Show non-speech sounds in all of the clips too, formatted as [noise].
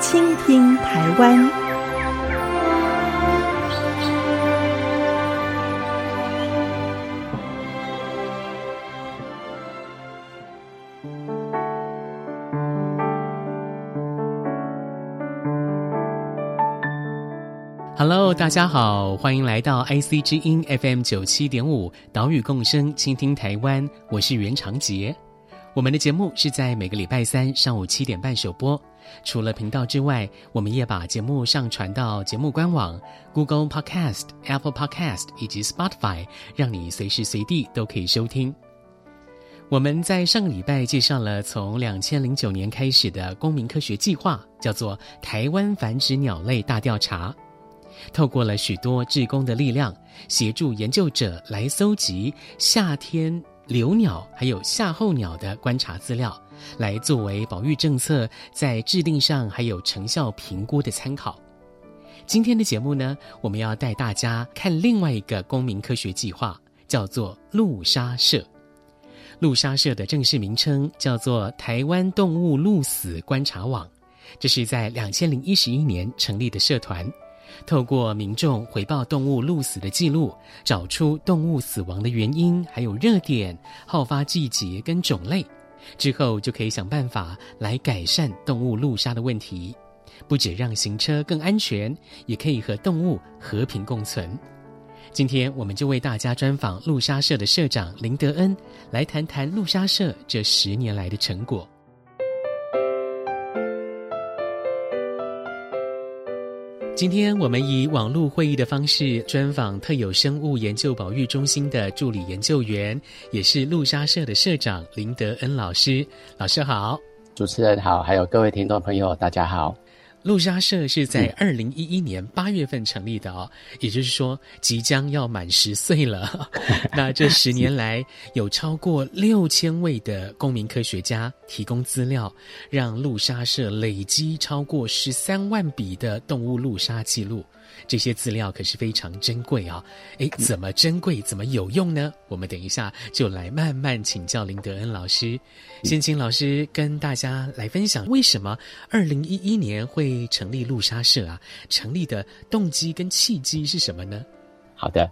倾听台湾。Hello，大家好，欢迎来到 IC 之音 FM 九七点五岛屿共生，倾听台湾。我是袁长杰。我们的节目是在每个礼拜三上午七点半首播。除了频道之外，我们也把节目上传到节目官网、Google Podcast、Apple Podcast 以及 Spotify，让你随时随地都可以收听。我们在上个礼拜介绍了从两千零九年开始的公民科学计划，叫做“台湾繁殖鸟类大调查”，透过了许多志工的力量，协助研究者来搜集夏天留鸟还有夏候鸟的观察资料。来作为保育政策在制定上还有成效评估的参考。今天的节目呢，我们要带大家看另外一个公民科学计划，叫做陆杀社。陆杀社的正式名称叫做台湾动物陆死观察网，这是在两千零一十一年成立的社团，透过民众回报动物陆死的记录，找出动物死亡的原因，还有热点、好发季节跟种类。之后就可以想办法来改善动物路杀的问题，不止让行车更安全，也可以和动物和平共存。今天我们就为大家专访路杀社的社长林德恩，来谈谈路杀社这十年来的成果。今天我们以网络会议的方式专访特有生物研究保育中心的助理研究员，也是陆莎社的社长林德恩老师。老师好，主持人好，还有各位听众朋友，大家好。陆杀社是在二零一一年八月份成立的哦，嗯、也就是说即将要满十岁了。[laughs] 那这十年来，有超过六千位的公民科学家提供资料，让陆沙社累积超过十三万笔的动物陆杀记录。这些资料可是非常珍贵啊！诶，怎么珍贵，怎么有用呢？我们等一下就来慢慢请教林德恩老师。先请老师跟大家来分享，为什么二零一一年会成立陆杀社啊？成立的动机跟契机是什么呢？好的，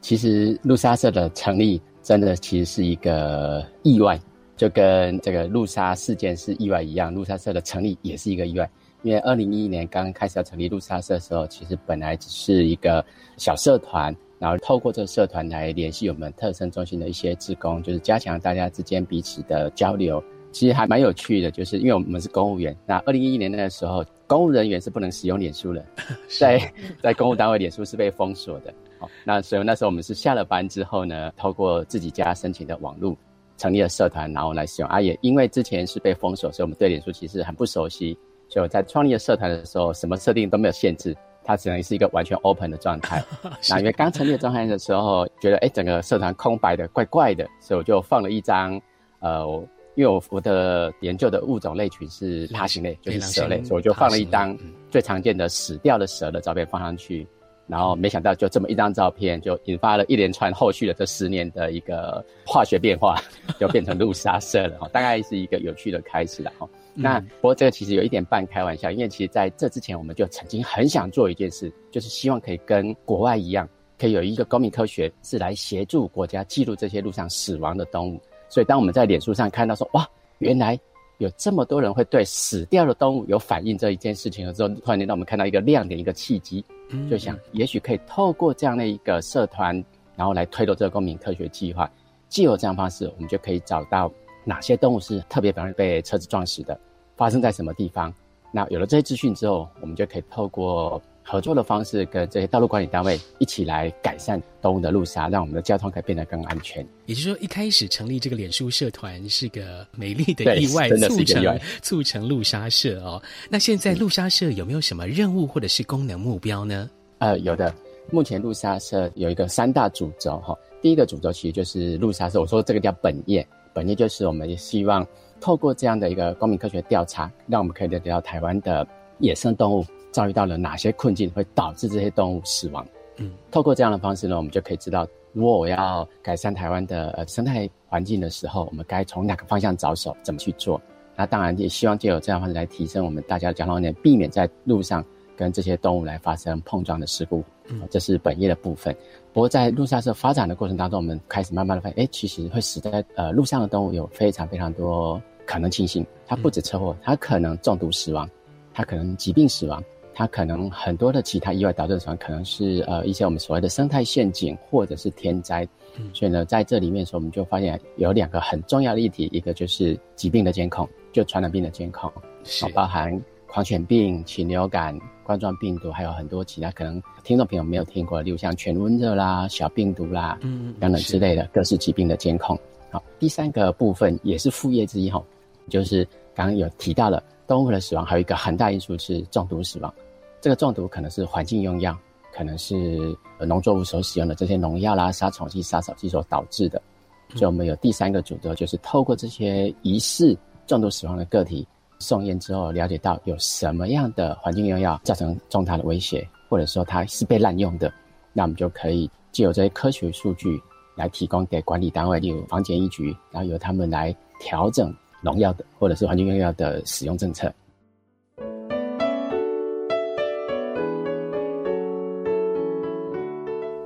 其实陆杀社的成立真的其实是一个意外，就跟这个陆杀事件是意外一样，陆杀社的成立也是一个意外。因为二零一一年刚开始要成立陆杀社的时候，其实本来只是一个小社团，然后透过这个社团来联系我们特生中心的一些职工，就是加强大家之间彼此的交流。其实还蛮有趣的，就是因为我们是公务员，那二零一一年那个时候，公务人员是不能使用脸书的，[laughs] 在 [laughs] 在公务单位脸书是被封锁的。好，那所以那时候我们是下了班之后呢，透过自己家申请的网络成立了社团，然后来使用。啊，也因为之前是被封锁，所以我们对脸书其实很不熟悉。就在创立的社团的时候，什么设定都没有限制，它只能是一个完全 open 的状态。[laughs] 那因为刚成立的状态的时候，觉得哎，整个社团空白的，怪怪的，所以我就放了一张，呃，因为我我的研究的物种类群是爬行类，就是蛇类，所以我就放了一张最常见的死掉的蛇的照片放上去。然后没想到就这么一张照片，就引发了一连串后续的这十年的一个化学变化，就变成陆杀社了。大概是一个有趣的开始了哈。那不过这个其实有一点半开玩笑，因为其实在这之前我们就曾经很想做一件事，就是希望可以跟国外一样，可以有一个公民科学是来协助国家记录这些路上死亡的动物。所以当我们在脸书上看到说，哇，原来有这么多人会对死掉的动物有反应这一件事情的时候，突然间让我们看到一个亮点，一个契机，就想也许可以透过这样的一个社团，然后来推动这个公民科学计划。既有这样方式，我们就可以找到。哪些动物是特别容易被车子撞死的？发生在什么地方？那有了这些资讯之后，我们就可以透过合作的方式，跟这些道路管理单位一起来改善动物的路杀，让我们的交通可以变得更安全。也就是说，一开始成立这个脸书社团是个美丽的意外，促成促成路杀社哦。那现在路杀社有没有什么任务或者是功能目标呢？呃，有的。目前路杀社有一个三大主轴哈，第一个主轴其实就是路杀社，我说这个叫本业，本业就是我们希望透过这样的一个公民科学调查，让我们可以了解到台湾的野生动物遭遇到了哪些困境，会导致这些动物死亡。嗯，透过这样的方式呢，我们就可以知道，如果我要改善台湾的呃生态环境的时候，我们该从哪个方向着手，怎么去做？那当然也希望借由这样的方式来提升我们大家的交通安全，避免在路上跟这些动物来发生碰撞的事故。嗯，这是本业的部分。不过在路上社发展的过程当中，我们开始慢慢的发现，哎，其实会死在呃路上的动物有非常非常多可能情形。它不止车祸，它可能中毒死亡，它可能疾病死亡，它可能很多的其他意外导致的死亡，可能是呃一些我们所谓的生态陷阱或者是天灾。嗯，所以呢，在这里面的时候，我们就发现有两个很重要的议题，一个就是疾病的监控，就传染病的监控，是包含狂犬病、禽流感。冠状病毒还有很多其他可能听众朋友没有听过，例如像犬瘟热啦、小病毒啦，嗯，等等之类的各式疾病的监控。好，第三个部分也是副业之一哈，就是刚刚有提到了动物的死亡，还有一个很大因素是中毒死亡。这个中毒可能是环境用药，可能是农作物所使用的这些农药啦、杀虫剂、杀扫剂所导致的。所以我们有第三个主轴，就是透过这些疑似中毒死亡的个体。送验之后，了解到有什么样的环境用药造成重大的威胁，或者说它是被滥用的，那我们就可以借由这些科学数据来提供给管理单位，例如房检疫局，然后由他们来调整农药的或者是环境用药的使用政策。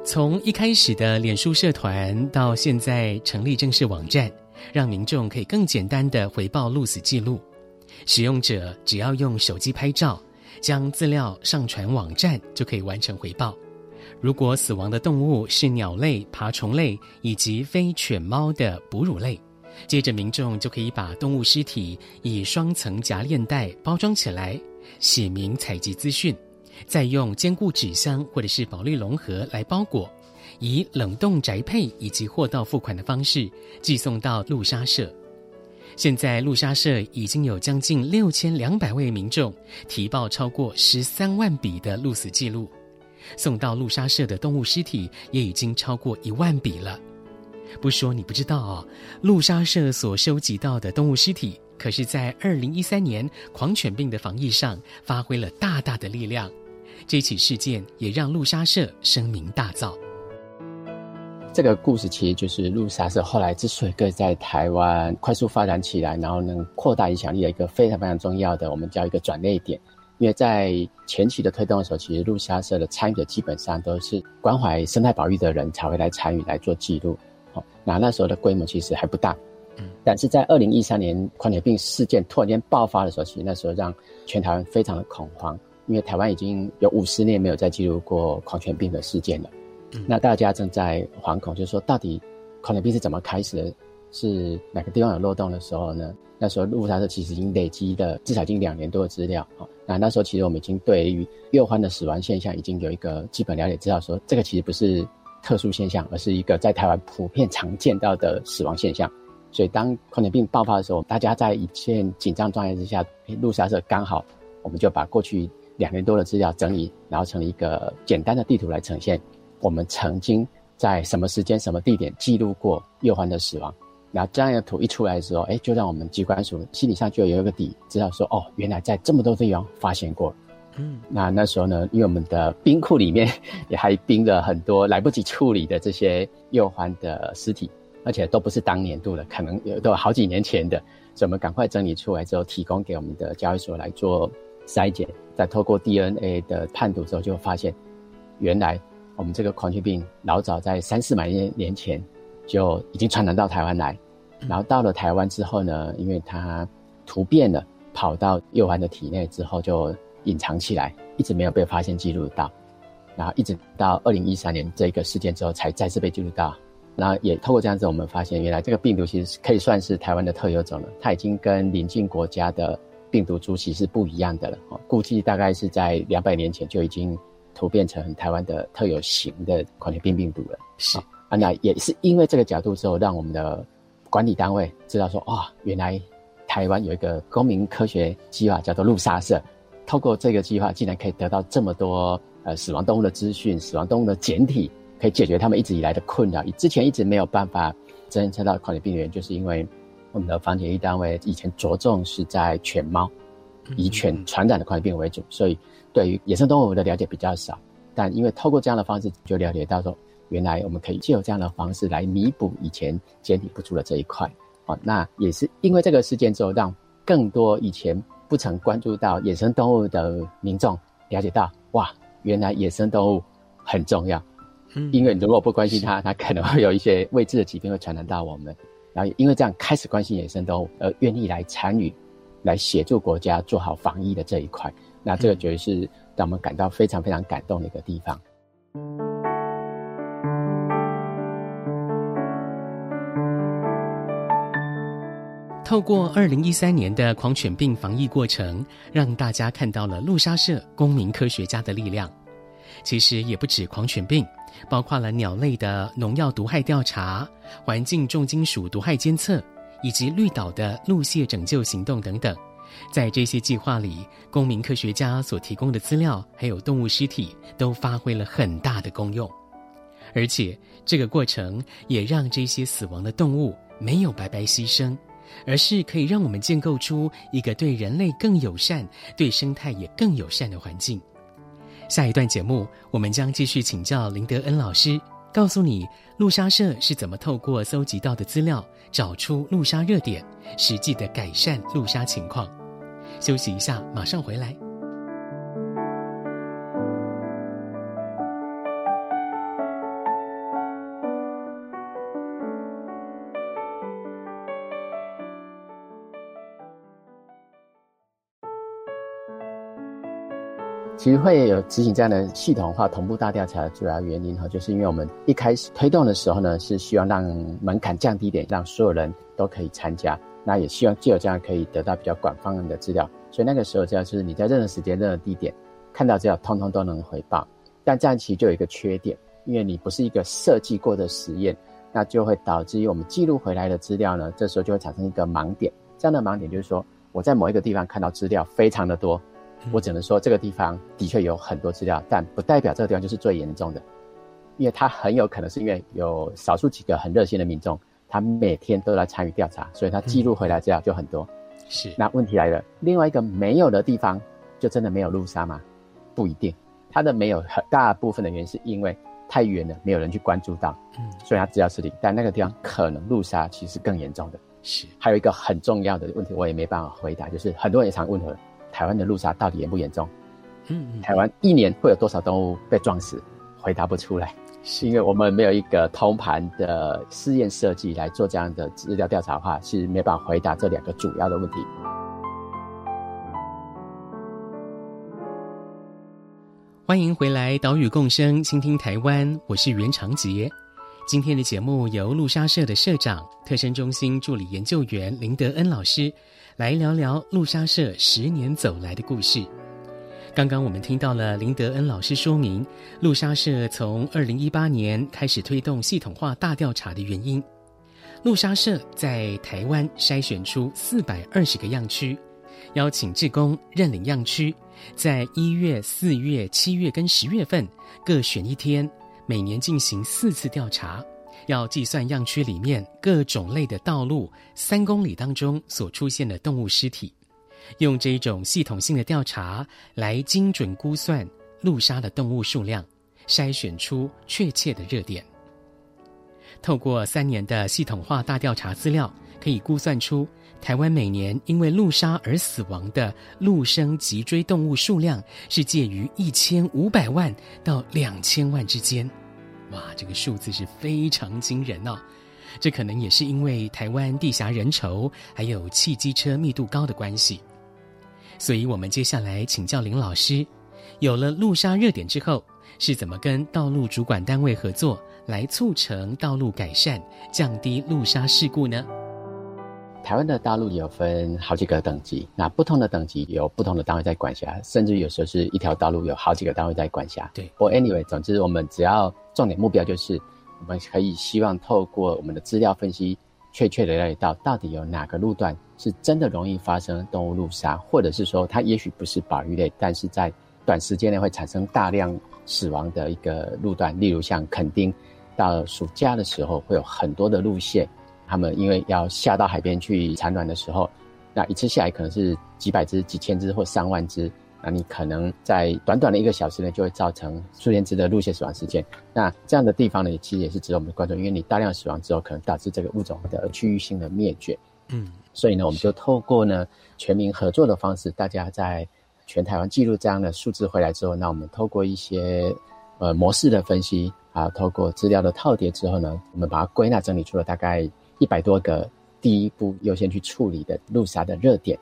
从一开始的脸书社团到现在成立正式网站，让民众可以更简单的回报鹿死记录。使用者只要用手机拍照，将资料上传网站，就可以完成回报。如果死亡的动物是鸟类、爬虫类以及非犬猫的哺乳类，接着民众就可以把动物尸体以双层夹链袋包装起来，写明采集资讯，再用坚固纸箱或者是保丽龙盒来包裹，以冷冻宅配以及货到付款的方式寄送到路杀社。现在路杀社已经有将近六千两百位民众提报超过十三万笔的鹿死记录，送到路杀社的动物尸体也已经超过一万笔了。不说你不知道哦，路杀社所收集到的动物尸体，可是在二零一三年狂犬病的防疫上发挥了大大的力量。这起事件也让路杀社声名大噪。这个故事其实就是路杀社后来之所以可以在台湾快速发展起来，然后能扩大影响力的一个非常非常重要的，我们叫一个转捩点。因为在前期的推动的时候，其实路杀社的参与的基本上都是关怀生态保育的人才会来参与来做记录。好，那那时候的规模其实还不大。嗯，但是在二零一三年狂犬病事件突然间爆发的时候，其实那时候让全台湾非常的恐慌，因为台湾已经有五十年没有再记录过狂犬病的事件了。那大家正在惶恐，就是说，到底狂犬病是怎么开始的？是哪个地方有漏洞的时候呢？那时候路杀社其实已经累积的至少已经两年多的资料。啊，那那时候其实我们已经对于幼獾的死亡现象已经有一个基本了解，知道说这个其实不是特殊现象，而是一个在台湾普遍常见到的死亡现象。所以当狂犬病爆发的时候，大家在一片紧张状态之下，路杀社刚好我们就把过去两年多的资料整理，然后成了一个简单的地图来呈现。我们曾经在什么时间、什么地点记录过幼獾的死亡，然后这样的图一出来的时候，哎，就让我们机关署心理上就有一个底，知道说，哦，原来在这么多地方发现过。嗯，那那时候呢，因为我们的冰库里面 [laughs] 也还冰了很多来不及处理的这些幼獾的尸体，而且都不是当年度的，可能有都有好几年前的，所以我们赶快整理出来之后，提供给我们的交易所来做筛检，再透过 DNA 的判读之后，就发现原来。我们这个狂犬病老早在三四百年年前就已经传染到台湾来，然后到了台湾之后呢，因为它突变了，跑到幼獾的体内之后就隐藏起来，一直没有被发现记录到，然后一直到二零一三年这个事件之后才再次被记录到，然后也透过这样子，我们发现原来这个病毒其实可以算是台湾的特有种了，它已经跟邻近国家的病毒株其实是不一样的了，哦估计大概是在两百年前就已经。突变成台湾的特有型的狂犬病病毒了。是啊，那也是因为这个角度之后，让我们的管理单位知道说，哦，原来台湾有一个公民科学计划，叫做路杀社。透过这个计划，竟然可以得到这么多呃死亡动物的资讯、死亡动物的检体，可以解决他们一直以来的困扰。之前一直没有办法侦测到狂犬病原，就是因为我们的防检疫单位以前着重是在犬猫，以犬传染的狂犬病为主，所以对于野生动物的了解比较少。但因为透过这样的方式，就了解到说，原来我们可以借由这样的方式来弥补以前检体不足的这一块。哦，那也是因为这个事件之后，让更多以前。不曾关注到野生动物的民众了解到，哇，原来野生动物很重要。嗯，因为如果不关心它，[laughs] 它可能会有一些未知的疾病会传染到我们。然后因为这样开始关心野生动物，而愿意来参与，来协助国家做好防疫的这一块，那这个绝对是让我们感到非常非常感动的一个地方。透过二零一三年的狂犬病防疫过程，让大家看到了路杀社公民科学家的力量。其实也不止狂犬病，包括了鸟类的农药毒害调查、环境重金属毒害监测，以及绿岛的陆蟹拯救行动等等。在这些计划里，公民科学家所提供的资料还有动物尸体，都发挥了很大的功用。而且这个过程也让这些死亡的动物没有白白牺牲。而是可以让我们建构出一个对人类更友善、对生态也更友善的环境。下一段节目，我们将继续请教林德恩老师，告诉你路杀社是怎么透过搜集到的资料，找出路杀热点，实际的改善路杀情况。休息一下，马上回来。其实会有执行这样的系统化同步大调查的主要原因哈，就是因为我们一开始推动的时候呢，是希望让门槛降低点，让所有人都可以参加。那也希望借由这样可以得到比较广泛的资料。所以那个时候，这样是你在任何时间、任何地点看到资料，通通都能回报。但这样其实就有一个缺点，因为你不是一个设计过的实验，那就会导致于我们记录回来的资料呢，这时候就会产生一个盲点。这样的盲点就是说，我在某一个地方看到资料非常的多。我只能说这个地方的确有很多资料，但不代表这个地方就是最严重的，因为它很有可能是因为有少数几个很热心的民众，他每天都来参与调查，所以他记录回来资料就很多。是，那问题来了，另外一个没有的地方，就真的没有路杀吗？不一定，它的没有很大部分的原因是因为太远了，没有人去关注到，嗯，所以它资料是零。但那个地方可能路杀其实更严重的。是，还有一个很重要的问题，我也没办法回答，就是很多人也常问我。台湾的路杀到底严不严重？嗯，嗯，台湾一年会有多少动物被撞死？回答不出来，是因为我们没有一个通盘的试验设计来做这样的资料调查的话，是没办法回答这两个主要的问题。欢迎回来，岛屿共生，倾听台湾，我是袁长杰。今天的节目由路杀社的社长、特生中心助理研究员林德恩老师。来聊聊路杀社十年走来的故事。刚刚我们听到了林德恩老师说明，路杀社从二零一八年开始推动系统化大调查的原因。路杀社在台湾筛选出四百二十个样区，邀请志工认领样区，在一月、四月、七月跟十月份各选一天，每年进行四次调查。要计算样区里面各种类的道路三公里当中所出现的动物尸体，用这一种系统性的调查来精准估算路杀的动物数量，筛选出确切的热点。透过三年的系统化大调查资料，可以估算出台湾每年因为路杀而死亡的陆生脊椎动物数量是介于一千五百万到两千万之间。哇，这个数字是非常惊人哦！这可能也是因为台湾地狭人稠，还有汽机车密度高的关系。所以，我们接下来请教林老师，有了路杀热点之后，是怎么跟道路主管单位合作，来促成道路改善，降低路杀事故呢？台湾的道路有分好几个等级，那不同的等级有不同的单位在管辖，甚至有时候是一条道路有好几个单位在管辖。对，或 anyway，总之我们只要重点目标就是，我们可以希望透过我们的资料分析，确切的了解到到底有哪个路段是真的容易发生动物路杀，或者是说它也许不是保育类，但是在短时间内会产生大量死亡的一个路段，例如像垦丁，到暑假的时候会有很多的路线。他们因为要下到海边去产卵的时候，那一次下来可能是几百只、几千只或上万只，那你可能在短短的一个小时内就会造成数千只的陆蟹死亡事件。那这样的地方呢，其实也是值得我们关注，因为你大量死亡之后，可能导致这个物种的区域性的灭绝。嗯，所以呢，我们就透过呢全民合作的方式，大家在全台湾记录这样的数字回来之后，那我们透过一些呃模式的分析啊，透过资料的套叠之后呢，我们把它归纳整理出了大概。一百多个第一步优先去处理的路杀的热点，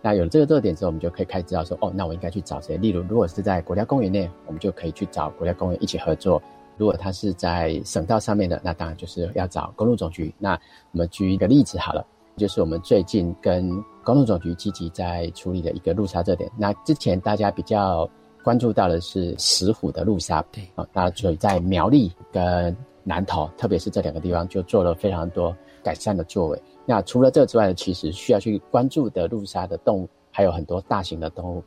那有了这个热点之后，我们就可以开始知道说，哦，那我应该去找谁？例如，如果是在国家公园内，我们就可以去找国家公园一起合作；如果它是在省道上面的，那当然就是要找公路总局。那我们举一个例子好了，就是我们最近跟公路总局积极在处理的一个路杀热点。那之前大家比较关注到的是石虎的路杀，对，啊，那所以在苗栗跟南投，特别是这两个地方，就做了非常多。改善的作为。那除了这之外呢，其实需要去关注的路杀的动物还有很多大型的动物，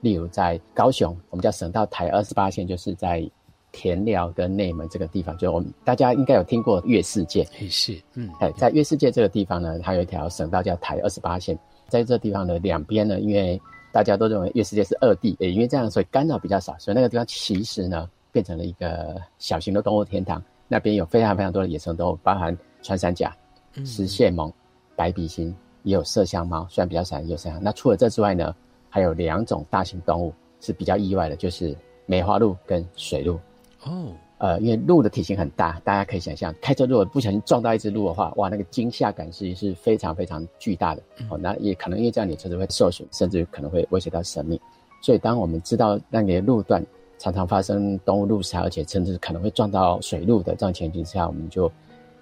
例如在高雄，我们叫省道台二十八线，就是在田寮跟内门这个地方，就我们大家应该有听过月世界，是，嗯，哎，在月世界这个地方呢，它有一条省道叫台二十八线，在这地方的两边呢，因为大家都认为月世界是二地，也因为这样，所以干扰比较少，所以那个地方其实呢，变成了一个小型的动物天堂，那边有非常非常多的野生动物，包含穿山甲。食蟹獴、白鼻星，也有麝香猫，虽然比较少，也有麝香。那除了这之外呢，还有两种大型动物是比较意外的，就是梅花鹿跟水鹿。哦，呃，因为鹿的体型很大，大家可以想象，开车如果不小心撞到一只鹿的话，哇，那个惊吓感是是非常非常巨大的。哦，那也可能因为这样，你车子会受损，甚至可能会威胁到生命。所以，当我们知道那个路段常常发生动物路杀，而且甚至可能会撞到水鹿的这种情形之下，我们就。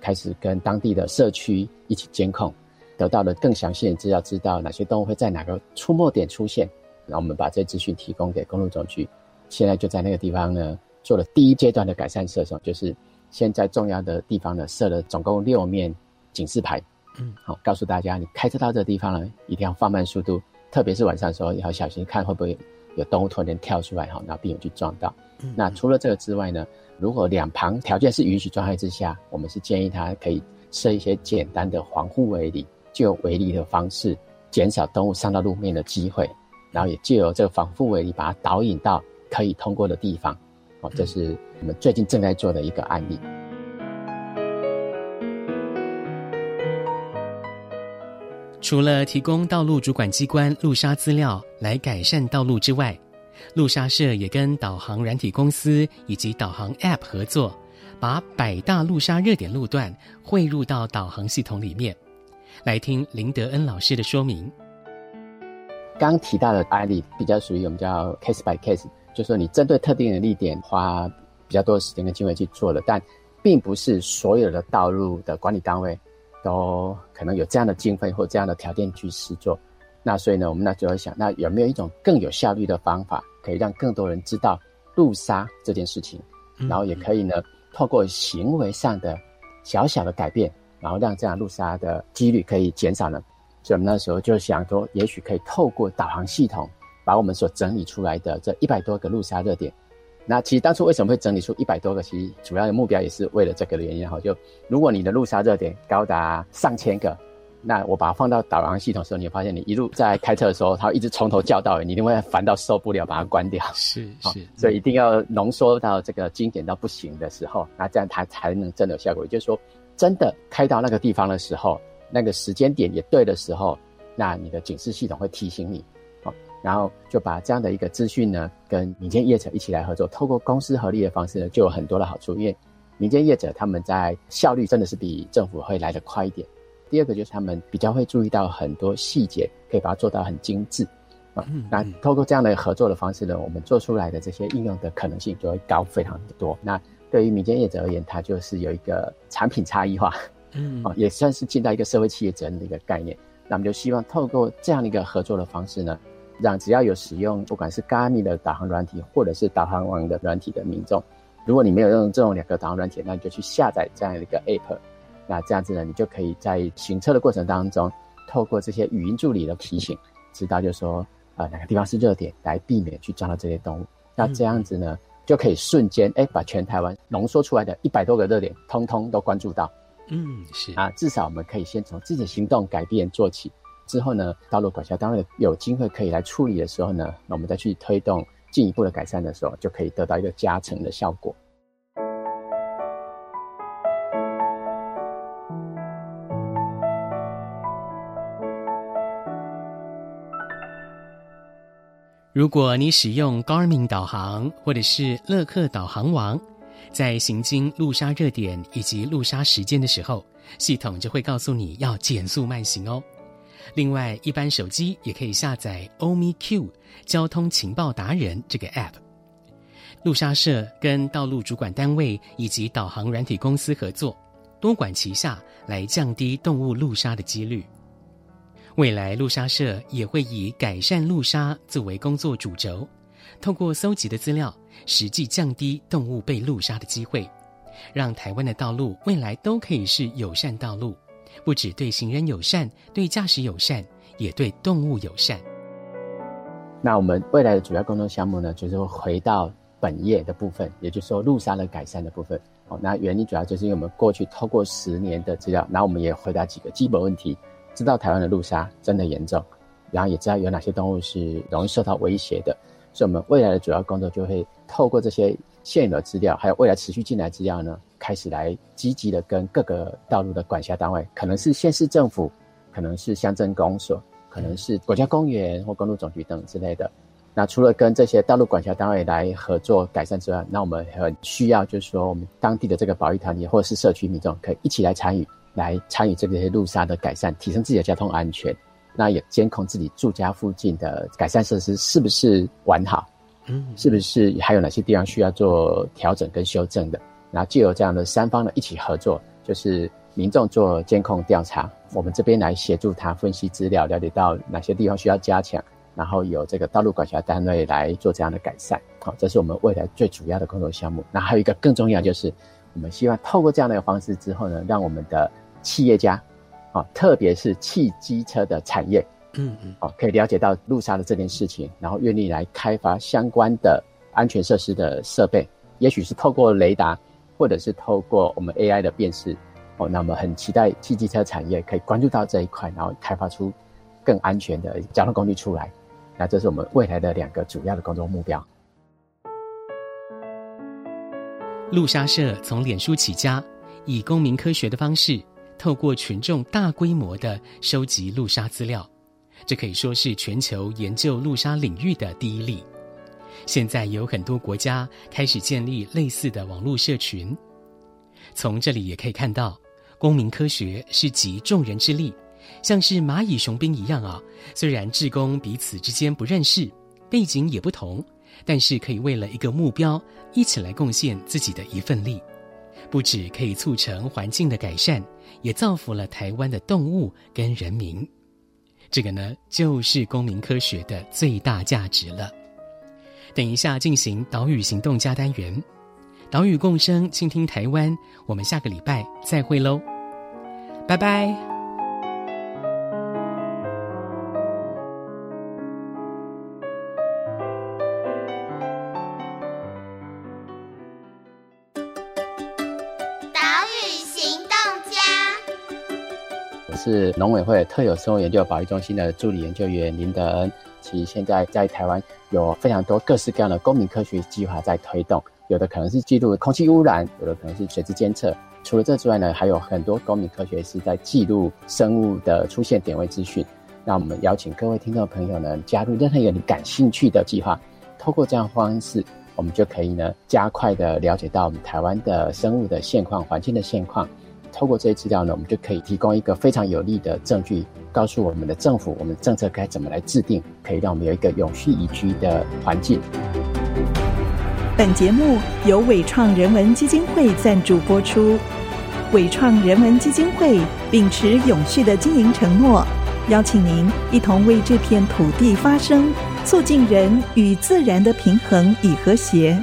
开始跟当地的社区一起监控，得到了更详细的资料，知道哪些动物会在哪个出没点出现，然后我们把这些资讯提供给公路总局，现在就在那个地方呢做了第一阶段的改善设施，就是现在重要的地方呢设了总共六面警示牌，嗯，好，告诉大家你开车到这个地方呢一定要放慢速度，特别是晚上的时候要小心，看会不会有动物突然间跳出来，哈，然后避免去撞到。嗯，那除了这个之外呢？如果两旁条件是允许状态之下，我们是建议他可以设一些简单的防护围篱，就用围篱的方式减少动物上到路面的机会，然后也借由这个防护围篱把它导引到可以通过的地方。哦，这是我们最近正在做的一个案例。除了提供道路主管机关路杀资料来改善道路之外，路杀社也跟导航软体公司以及导航 App 合作，把百大路杀热点路段汇入到导航系统里面。来听林德恩老师的说明。刚提到的案例比较属于我们叫 case by case，就是说你针对特定的地点花比较多的时间跟经费去做了，但并不是所有的道路的管理单位都可能有这样的经费或这样的条件去试做。那所以呢，我们那就会想，那有没有一种更有效率的方法，可以让更多人知道路杀这件事情，然后也可以呢，透过行为上的小小的改变，然后让这样路杀的几率可以减少呢？所以我们那时候就想说，也许可以透过导航系统，把我们所整理出来的这一百多个路杀热点。那其实当初为什么会整理出一百多个？其实主要的目标也是为了这个的原因哈。就如果你的路杀热点高达上千个。那我把它放到导航系统的时候，你会发现你一路在开车的时候，它会一直从头叫到尾，你一定会烦到受不了，把它关掉。是是，所以一定要浓缩到这个经典到不行的时候，那这样它才能真的有效果。也就是说，真的开到那个地方的时候，那个时间点也对的时候，那你的警示系统会提醒你，好，然后就把这样的一个资讯呢，跟民间业者一起来合作，透过公私合力的方式呢，就有很多的好处。因为民间业者他们在效率真的是比政府会来得快一点。第二个就是他们比较会注意到很多细节，可以把它做到很精致啊。那透过这样的合作的方式呢，我们做出来的这些应用的可能性就会高非常的多。那对于民间业者而言，它就是有一个产品差异化，嗯，[laughs] 啊，也算是尽到一个社会企业责任的一个概念。那我们就希望透过这样的一个合作的方式呢，让只要有使用不管是 Garmin 的导航软体，或者是导航网的软体的民众，如果你没有用这种两个导航软体，那你就去下载这样的一个 App。那这样子呢，你就可以在行车的过程当中，透过这些语音助理的提醒，知道就是说，呃，哪个地方是热点，来避免去撞到这些动物。那这样子呢，就可以瞬间哎，把全台湾浓缩出来的一百多个热点，通通都关注到。嗯，是啊，至少我们可以先从自己的行动改变做起，之后呢，道路管辖单位有机会可以来处理的时候呢，那我们再去推动进一步的改善的时候，就可以得到一个加成的效果。如果你使用 Garmin 导航或者是乐客导航网，在行经路杀热点以及路杀时间的时候，系统就会告诉你要减速慢行哦。另外，一般手机也可以下载 OmiQ 交通情报达人这个 App。路杀社跟道路主管单位以及导航软体公司合作，多管齐下来降低动物路杀的几率。未来路杀社也会以改善路杀作为工作主轴，透过搜集的资料，实际降低动物被路杀的机会，让台湾的道路未来都可以是友善道路，不只对行人友善，对驾驶友善，也对动物友善。那我们未来的主要工作项目呢，就是回到本业的部分，也就是说路杀的改善的部分。哦，那原因主要就是因为我们过去透过十年的资料，然后我们也回答几个基本问题。知道台湾的路杀真的严重，然后也知道有哪些动物是容易受到威胁的，所以我们未来的主要工作就会透过这些现有的资料，还有未来持续进来资料呢，开始来积极的跟各个道路的管辖单位，可能是县市政府，可能是乡镇公所，可能是国家公园或公路总局等之类的。那除了跟这些道路管辖单位来合作改善之外，那我们很需要就是说，我们当地的这个保育团体或者是社区民众可以一起来参与。来参与这些路杀的改善，提升自己的交通安全。那也监控自己住家附近的改善设施是不是完好，嗯，是不是还有哪些地方需要做调整跟修正的？然后就由这样的三方呢一起合作，就是民众做监控调查，我们这边来协助他分析资料，了解到哪些地方需要加强，然后由这个道路管辖单位来做这样的改善。好，这是我们未来最主要的工作项目。那还有一个更重要就是，我们希望透过这样的方式之后呢，让我们的企业家，啊，特别是汽机车的产业，嗯嗯，哦，可以了解到路杀的这件事情，然后愿意来开发相关的安全设施的设备，也许是透过雷达，或者是透过我们 AI 的辨识，哦，那么很期待汽机车产业可以关注到这一块，然后开发出更安全的交通工具出来。那这是我们未来的两个主要的工作目标。路沙社从脸书起家，以公民科学的方式。透过群众大规模的收集路杀资料，这可以说是全球研究路杀领域的第一例。现在有很多国家开始建立类似的网络社群。从这里也可以看到，公民科学是集众人之力，像是蚂蚁雄兵一样啊。虽然志工彼此之间不认识，背景也不同，但是可以为了一个目标，一起来贡献自己的一份力。不止可以促成环境的改善，也造福了台湾的动物跟人民。这个呢，就是公民科学的最大价值了。等一下进行岛屿行动加单元，岛屿共生，倾听台湾。我们下个礼拜再会喽，拜拜。是农委会特有生物研究保育中心的助理研究员林德恩。其实现在在台湾有非常多各式各样的公民科学计划在推动，有的可能是记录空气污染，有的可能是水质监测。除了这之外呢，还有很多公民科学是在记录生物的出现点位资讯。那我们邀请各位听众朋友呢，加入任何一个你感兴趣的计划，透过这样方式，我们就可以呢加快的了解到我们台湾的生物的现况、环境的现况。透过这些资料呢，我们就可以提供一个非常有力的证据，告诉我们的政府，我们政策该怎么来制定，可以让我们有一个永续宜居的环境。本节目由伟创人文基金会赞助播出。伟创人文基金会秉持永续的经营承诺，邀请您一同为这片土地发声，促进人与自然的平衡与和谐。